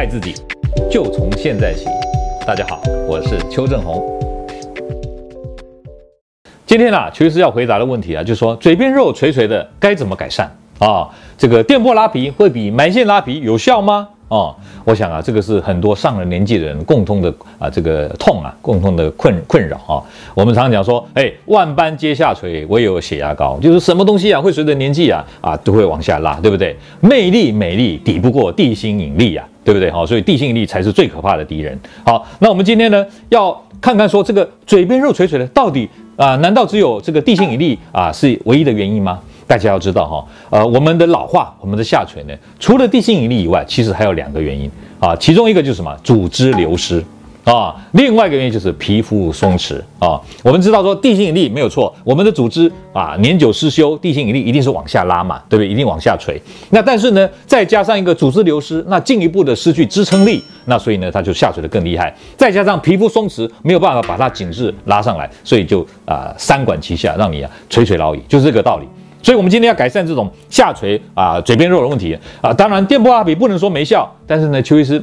爱自己，就从现在起。大家好，我是邱正红。今天啊，邱医师要回答的问题啊，就是说嘴边肉垂垂的该怎么改善啊？这个电波拉皮会比埋线拉皮有效吗？哦，我想啊，这个是很多上了年纪的人共通的啊，这个痛啊，共通的困困扰啊。我们常讲说，哎，万般皆下垂，唯有血压高，就是什么东西啊，会随着年纪啊啊都会往下拉，对不对？魅力美丽抵不过地心引力呀、啊，对不对？好，所以地心引力才是最可怕的敌人。好，那我们今天呢，要看看说这个嘴边肉垂垂的到底啊，难道只有这个地心引力啊是唯一的原因吗？大家要知道哈，呃，我们的老化，我们的下垂呢，除了地心引力以外，其实还有两个原因啊，其中一个就是什么？组织流失啊，另外一个原因就是皮肤松弛啊。我们知道说地心引力没有错，我们的组织啊年久失修，地心引力一定是往下拉嘛，对不对？一定往下垂。那但是呢，再加上一个组织流失，那进一步的失去支撑力，那所以呢，它就下垂的更厉害。再加上皮肤松弛，没有办法把它紧致拉上来，所以就啊三管齐下，让你啊垂垂老矣，就是这个道理。所以，我们今天要改善这种下垂啊、嘴边肉的问题啊。当然，电波拉皮不能说没效，但是呢，邱医师。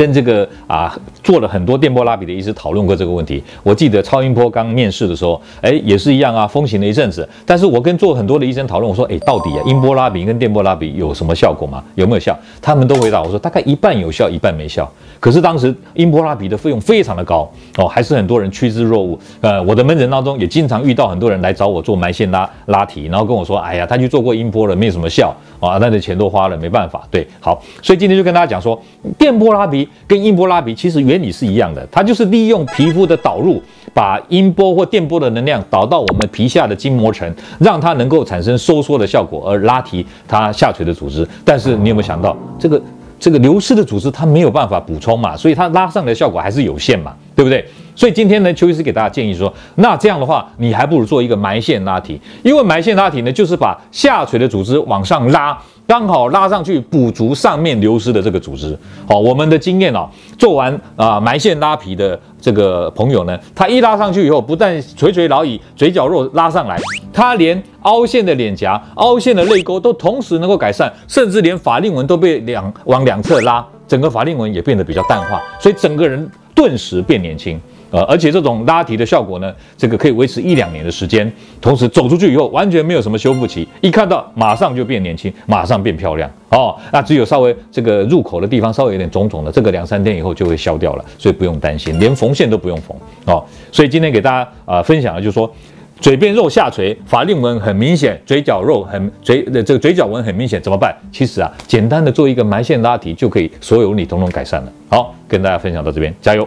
跟这个啊做了很多电波拉皮的医师讨论过这个问题。我记得超音波刚面世的时候，哎，也是一样啊，风行了一阵子。但是我跟做很多的医生讨论，我说，哎，到底啊，音波拉皮跟电波拉皮有什么效果吗？有没有效？他们都回答我说，大概一半有效，一半没效。可是当时音波拉皮的费用非常的高哦，还是很多人趋之若鹜。呃，我的门诊当中也经常遇到很多人来找我做埋线拉拉提，然后跟我说，哎呀，他去做过音波了，没有什么效啊，那这钱都花了，没办法。对，好，所以今天就跟大家讲说，电波拉皮。跟音波拉皮其实原理是一样的，它就是利用皮肤的导入，把音波或电波的能量导到我们皮下的筋膜层，让它能够产生收缩的效果，而拉提它下垂的组织。但是你有没有想到，这个这个流失的组织它没有办法补充嘛，所以它拉上的效果还是有限嘛，对不对？所以今天呢，邱医师给大家建议说，那这样的话，你还不如做一个埋线拉提，因为埋线拉提呢，就是把下垂的组织往上拉。刚好拉上去补足上面流失的这个组织。好，我们的经验啊，做完啊埋线拉皮的这个朋友呢，他一拉上去以后，不但垂垂老矣，嘴角肉拉上来，他连凹陷的脸颊、凹陷的泪沟都同时能够改善，甚至连法令纹都被两往两侧拉，整个法令纹也变得比较淡化，所以整个人顿时变年轻。呃，而且这种拉提的效果呢，这个可以维持一两年的时间，同时走出去以后完全没有什么修复期，一看到马上就变年轻，马上变漂亮哦。那只有稍微这个入口的地方稍微有点肿肿的，这个两三天以后就会消掉了，所以不用担心，连缝线都不用缝哦。所以今天给大家啊、分享的就是说，嘴边肉下垂，法令纹很明显，嘴角肉很嘴的这个嘴角纹很明显，怎么办？其实啊，简单的做一个埋线拉提就可以所有问题统统改善了。好，跟大家分享到这边，加油！